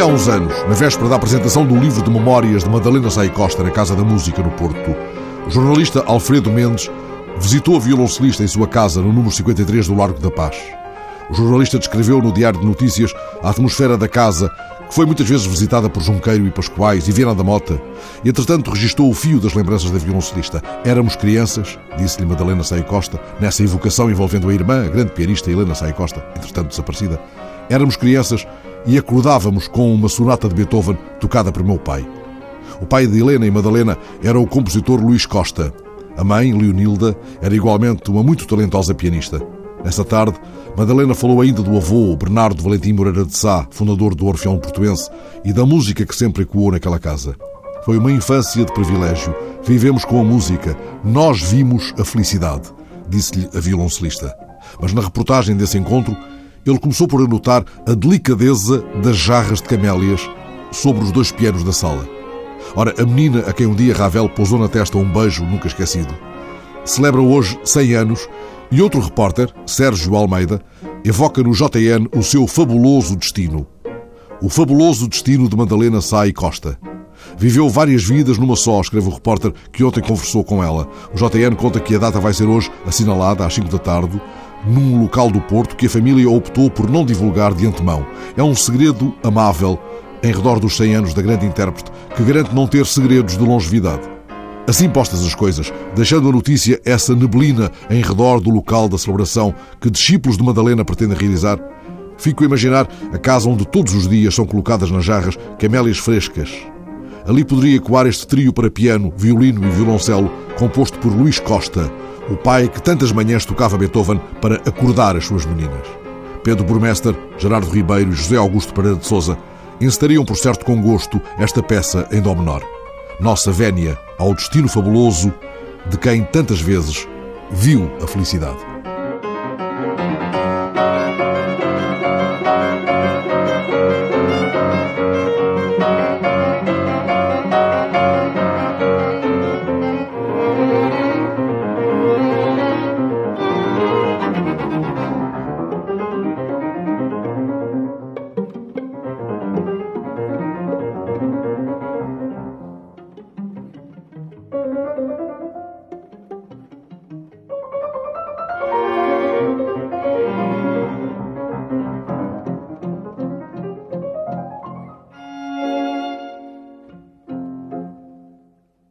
Há uns anos, na véspera da apresentação do livro de memórias de Madalena Sai Costa na Casa da Música no Porto, o jornalista Alfredo Mendes visitou a violoncelista em sua casa no número 53 do Largo da Paz. O jornalista descreveu no Diário de Notícias a atmosfera da casa, que foi muitas vezes visitada por Junqueiro e Pascoais e Viana da Mota, e entretanto registou o fio das lembranças da violoncelista. Éramos crianças, disse-lhe Madalena Saia Costa, nessa evocação envolvendo a irmã, a grande pianista Helena Saia Costa, entretanto desaparecida. Éramos crianças e acordávamos com uma sonata de Beethoven tocada por meu pai. O pai de Helena e Madalena era o compositor Luís Costa. A mãe, Leonilda, era igualmente uma muito talentosa pianista. Nessa tarde, Madalena falou ainda do avô, Bernardo Valentim Moreira de Sá, fundador do Orfeão Portuense, e da música que sempre ecoou naquela casa. Foi uma infância de privilégio. Vivemos com a música. Nós vimos a felicidade, disse-lhe a violoncelista. Mas na reportagem desse encontro, ele começou por anotar a delicadeza das jarras de camélias sobre os dois pianos da sala. Ora, a menina a quem um dia Ravel pousou na testa um beijo nunca esquecido, celebra hoje 100 anos e outro repórter, Sérgio Almeida, evoca no JN o seu fabuloso destino. O fabuloso destino de Madalena Sai Costa. Viveu várias vidas numa só, escreve o repórter que ontem conversou com ela. O JN conta que a data vai ser hoje assinalada às 5 da tarde, num local do Porto que a família optou por não divulgar de antemão. É um segredo amável em redor dos 100 anos da grande intérprete que garante não ter segredos de longevidade. Assim postas as coisas, deixando a notícia essa neblina em redor do local da celebração que discípulos de Madalena pretendem realizar, fico a imaginar a casa onde todos os dias são colocadas nas jarras camélias frescas. Ali poderia ecoar este trio para piano, violino e violoncelo, composto por Luís Costa, o pai que tantas manhãs tocava Beethoven para acordar as suas meninas. Pedro Burmester, Gerardo Ribeiro e José Augusto Pereira de Souza encetariam por certo com gosto esta peça em dó menor nossa vénia ao destino fabuloso de quem tantas vezes viu a felicidade.